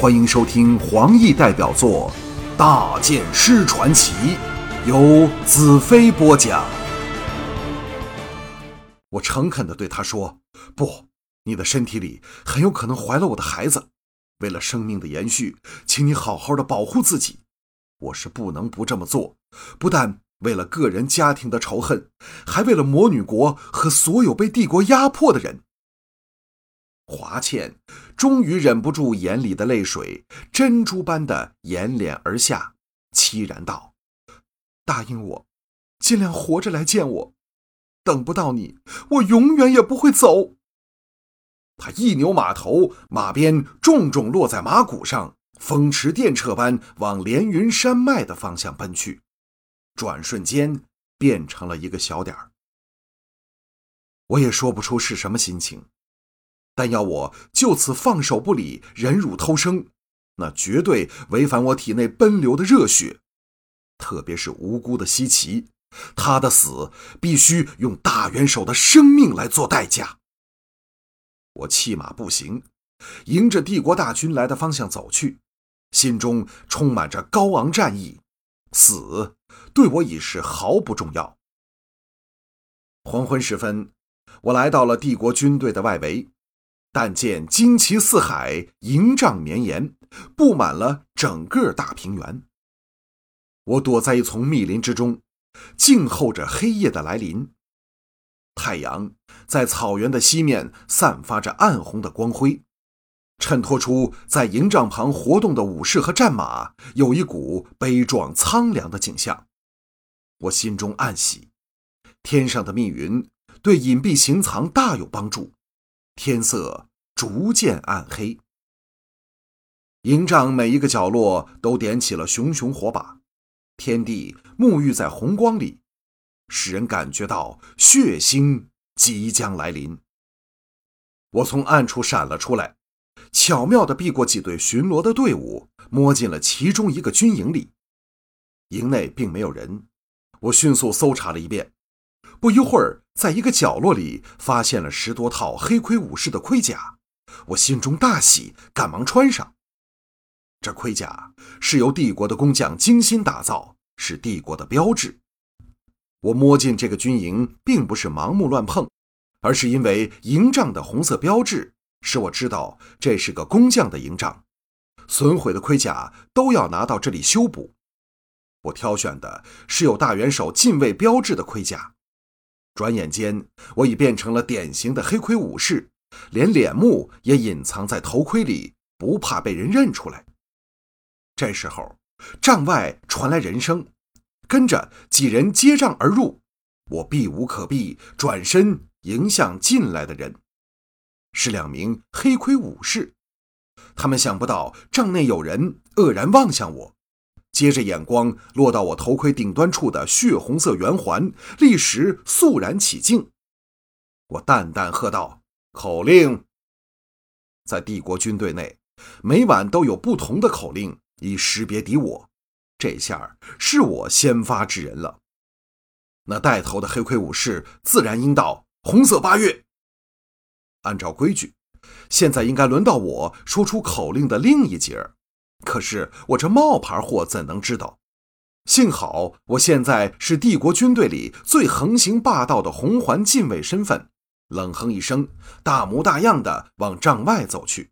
欢迎收听黄奕代表作《大剑师传奇》，由子飞播讲。我诚恳地对他说：“不，你的身体里很有可能怀了我的孩子。为了生命的延续，请你好好的保护自己。我是不能不这么做，不但为了个人家庭的仇恨，还为了魔女国和所有被帝国压迫的人。”华倩终于忍不住眼里的泪水，珍珠般的掩脸而下，凄然道：“答应我，尽量活着来见我。等不到你，我永远也不会走。”他一扭马头，马鞭重重落在马骨上，风驰电掣般往连云山脉的方向奔去，转瞬间变成了一个小点儿。我也说不出是什么心情。但要我就此放手不理，忍辱偷生，那绝对违反我体内奔流的热血。特别是无辜的西岐，他的死必须用大元首的生命来做代价。我弃马步行，迎着帝国大军来的方向走去，心中充满着高昂战意。死对我已是毫不重要。黄昏时分，我来到了帝国军队的外围。但见旌旗四海，营帐绵延，布满了整个大平原。我躲在一丛密林之中，静候着黑夜的来临。太阳在草原的西面散发着暗红的光辉，衬托出在营帐旁活动的武士和战马有一股悲壮苍凉的景象。我心中暗喜，天上的密云对隐蔽行藏大有帮助。天色逐渐暗黑，营帐每一个角落都点起了熊熊火把，天地沐浴在红光里，使人感觉到血腥即将来临。我从暗处闪了出来，巧妙地避过几队巡逻的队伍，摸进了其中一个军营里。营内并没有人，我迅速搜查了一遍。不一会儿，在一个角落里发现了十多套黑盔武士的盔甲，我心中大喜，赶忙穿上。这盔甲是由帝国的工匠精心打造，是帝国的标志。我摸进这个军营，并不是盲目乱碰，而是因为营帐的红色标志使我知道这是个工匠的营帐，损毁的盔甲都要拿到这里修补。我挑选的是有大元首禁卫标志的盔甲。转眼间，我已变成了典型的黑盔武士，连脸目也隐藏在头盔里，不怕被人认出来。这时候，帐外传来人声，跟着几人接帐而入。我避无可避，转身迎向进来的人，是两名黑盔武士。他们想不到帐内有人，愕然望向我。接着眼光落到我头盔顶端处的血红色圆环，立时肃然起敬。我淡淡喝道：“口令。”在帝国军队内，每晚都有不同的口令以识别敌我。这下是我先发制人了。那带头的黑盔武士自然应道：“红色八月。”按照规矩，现在应该轮到我说出口令的另一节儿。可是我这冒牌货怎能知道？幸好我现在是帝国军队里最横行霸道的红环禁卫身份，冷哼一声，大模大样的往帐外走去。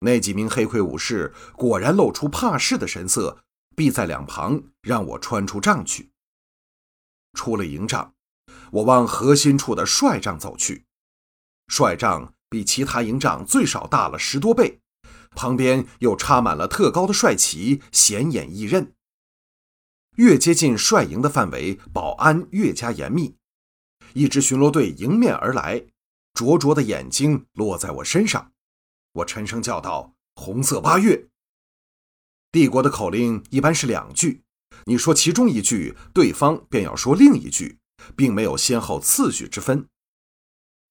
那几名黑盔武士果然露出怕事的神色，避在两旁，让我穿出帐去。出了营帐，我往核心处的帅帐走去。帅帐比其他营帐最少大了十多倍。旁边又插满了特高的帅旗，显眼易认。越接近帅营的范围，保安越加严密。一支巡逻队迎面而来，灼灼的眼睛落在我身上。我沉声叫道：“红色八月。”帝国的口令一般是两句，你说其中一句，对方便要说另一句，并没有先后次序之分。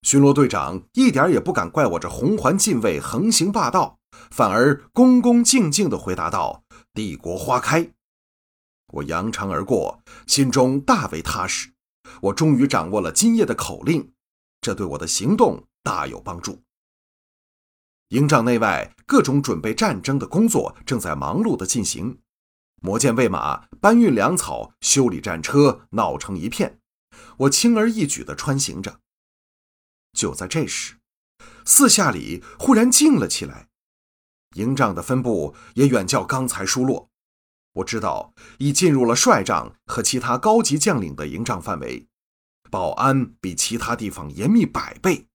巡逻队长一点也不敢怪我这红环禁卫横行霸道。反而恭恭敬敬地回答道：“帝国花开。”我扬长而过，心中大为踏实。我终于掌握了今夜的口令，这对我的行动大有帮助。营帐内外各种准备战争的工作正在忙碌的进行，磨剑喂马、搬运粮草、修理战车，闹成一片。我轻而易举地穿行着。就在这时，四下里忽然静了起来，营帐的分布也远较刚才疏落。我知道已进入了帅帐和其他高级将领的营帐范围，保安比其他地方严密百倍。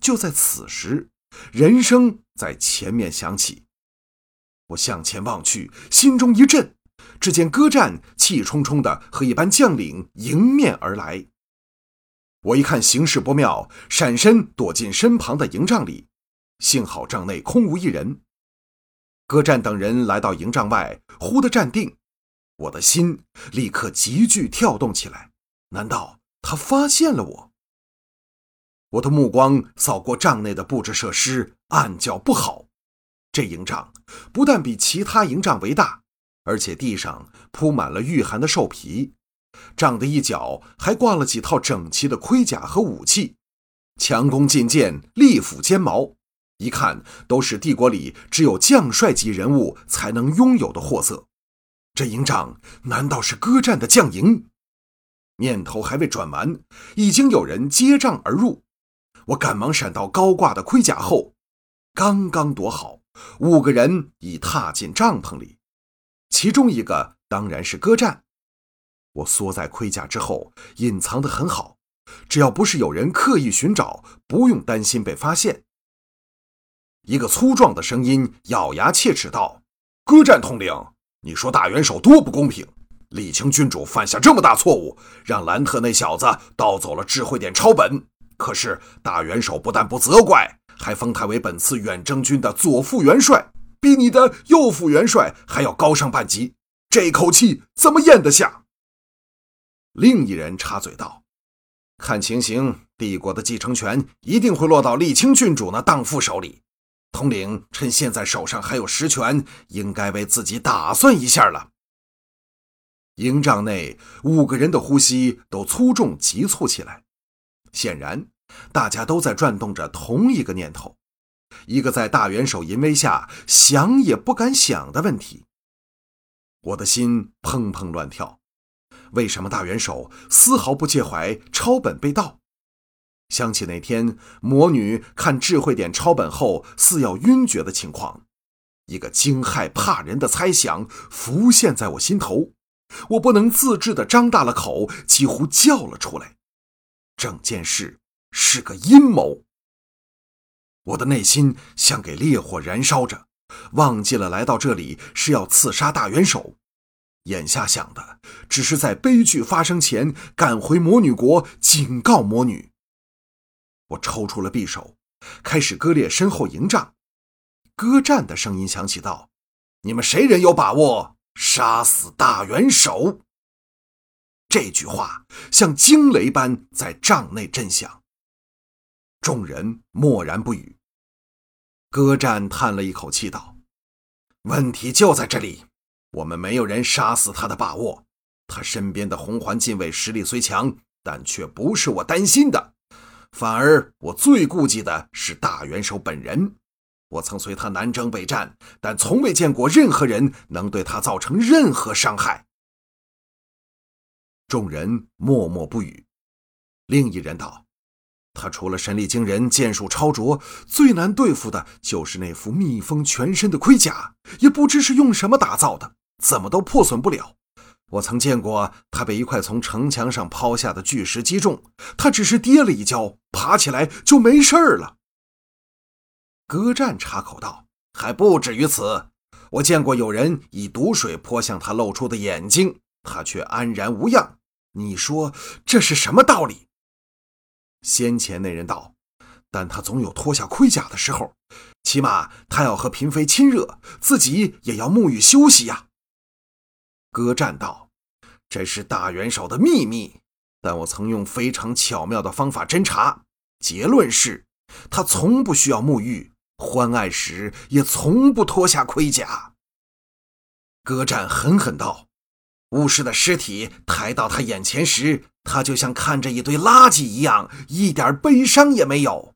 就在此时，人声在前面响起，我向前望去，心中一震。只见戈战气冲冲地和一班将领迎面而来。我一看形势不妙，闪身躲进身旁的营帐里，幸好帐内空无一人。戈战等人来到营帐外，忽地站定，我的心立刻急剧跳动起来。难道他发现了我？我的目光扫过帐内的布置设施，暗叫不好。这营帐不但比其他营帐为大。而且地上铺满了御寒的兽皮，帐的一角还挂了几套整齐的盔甲和武器，强弓劲箭、利斧尖矛，一看都是帝国里只有将帅级人物才能拥有的货色。这营帐难道是歌战的将营？念头还未转完，已经有人接帐而入。我赶忙闪到高挂的盔甲后，刚刚躲好，五个人已踏进帐篷里。其中一个当然是歌战，我缩在盔甲之后，隐藏得很好，只要不是有人刻意寻找，不用担心被发现。一个粗壮的声音咬牙切齿道：“歌战统领，你说大元首多不公平！李清君主犯下这么大错误，让兰特那小子盗走了智慧点抄本，可是大元首不但不责怪，还封他为本次远征军的左副元帅。”比你的右副元帅还要高上半级，这口气怎么咽得下？另一人插嘴道：“看情形，帝国的继承权一定会落到沥青郡主那荡妇手里。统领趁现在手上还有实权，应该为自己打算一下了。”营帐内五个人的呼吸都粗重急促起来，显然大家都在转动着同一个念头。一个在大元首淫威下想也不敢想的问题，我的心砰砰乱跳。为什么大元首丝毫不介怀抄本被盗？想起那天魔女看智慧点抄本后似要晕厥的情况，一个惊骇怕人的猜想浮现在我心头。我不能自制的张大了口，几乎叫了出来。整件事是个阴谋。我的内心像给烈火燃烧着，忘记了来到这里是要刺杀大元首，眼下想的只是在悲剧发生前赶回魔女国警告魔女。我抽出了匕首，开始割裂身后营帐。歌战的声音响起道：“你们谁人有把握杀死大元首？”这句话像惊雷般在帐内震响。众人默然不语。歌战叹了一口气道：“问题就在这里，我们没有人杀死他的把握。他身边的红环禁卫实力虽强，但却不是我担心的。反而我最顾忌的是大元首本人。我曾随他南征北战，但从未见过任何人能对他造成任何伤害。”众人默默不语。另一人道。他除了神力惊人、剑术超卓，最难对付的就是那副密封全身的盔甲，也不知是用什么打造的，怎么都破损不了。我曾见过他被一块从城墙上抛下的巨石击中，他只是跌了一跤，爬起来就没事了。歌战插口道：“还不止于此，我见过有人以毒水泼向他露出的眼睛，他却安然无恙。你说这是什么道理？”先前那人道：“但他总有脱下盔甲的时候，起码他要和嫔妃亲热，自己也要沐浴休息呀。”歌战道：“这是大元首的秘密，但我曾用非常巧妙的方法侦查，结论是，他从不需要沐浴，欢爱时也从不脱下盔甲。”歌战狠狠道。巫师的尸体抬到他眼前时，他就像看着一堆垃圾一样，一点悲伤也没有。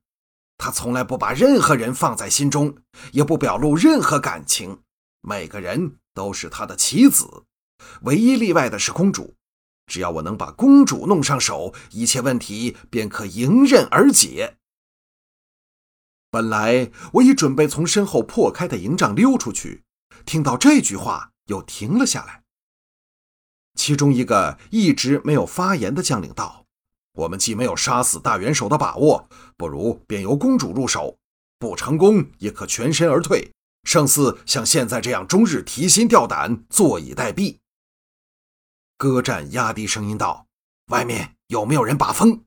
他从来不把任何人放在心中，也不表露任何感情。每个人都是他的棋子，唯一例外的是公主。只要我能把公主弄上手，一切问题便可迎刃而解。本来我已准备从身后破开的营帐溜出去，听到这句话，又停了下来。其中一个一直没有发言的将领道：“我们既没有杀死大元首的把握，不如便由公主入手，不成功也可全身而退，胜似像现在这样终日提心吊胆，坐以待毙。”歌战压低声音道：“外面有没有人把风？”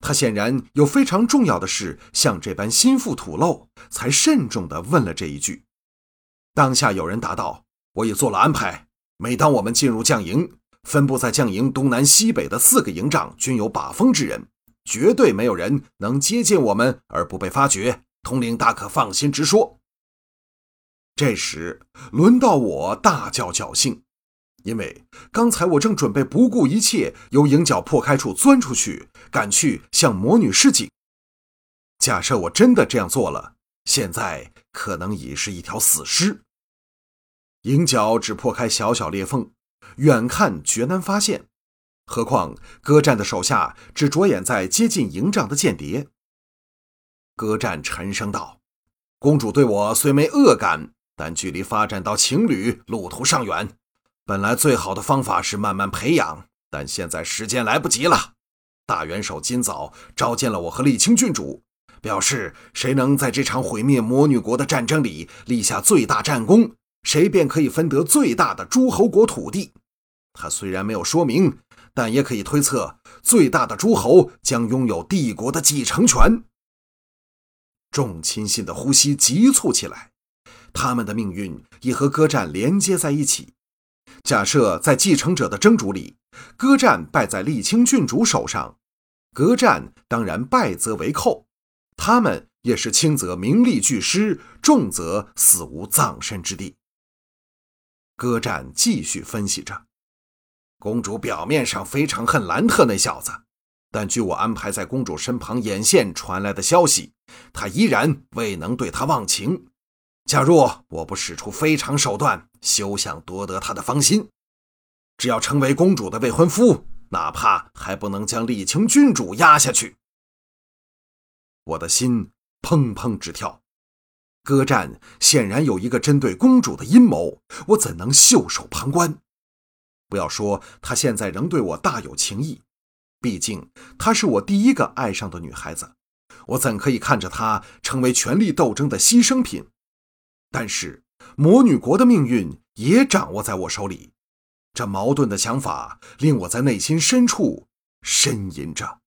他显然有非常重要的事，像这般心腹吐露，才慎重地问了这一句。当下有人答道：“我已做了安排，每当我们进入将营，分布在将营东南西北的四个营帐均有把风之人，绝对没有人能接近我们而不被发觉。统领大可放心直说。”这时轮到我大叫侥幸。因为刚才我正准备不顾一切由营角破开处钻出去，赶去向魔女示警。假设我真的这样做了，现在可能已是一条死尸。营角只破开小小裂缝，远看绝难发现，何况歌战的手下只着眼在接近营帐的间谍。歌战沉声道：“公主对我虽没恶感，但距离发展到情侣，路途尚远。”本来最好的方法是慢慢培养，但现在时间来不及了。大元首今早召见了我和沥青郡主，表示谁能在这场毁灭魔女国的战争里立下最大战功，谁便可以分得最大的诸侯国土地。他虽然没有说明，但也可以推测，最大的诸侯将拥有帝国的继承权。众亲信的呼吸急促起来，他们的命运也和歌战连接在一起。假设在继承者的争逐里，歌战败在沥青郡主手上，歌战当然败则为寇，他们也是轻则名利俱失，重则死无葬身之地。歌战继续分析着，公主表面上非常恨兰特那小子，但据我安排在公主身旁眼线传来的消息，他依然未能对她忘情。假若我不使出非常手段，休想夺得她的芳心。只要成为公主的未婚夫，哪怕还不能将沥青郡主压下去。我的心砰砰直跳。歌战显然有一个针对公主的阴谋，我怎能袖手旁观？不要说她现在仍对我大有情意，毕竟她是我第一个爱上的女孩子，我怎可以看着她成为权力斗争的牺牲品？但是魔女国的命运也掌握在我手里，这矛盾的想法令我在内心深处呻吟着。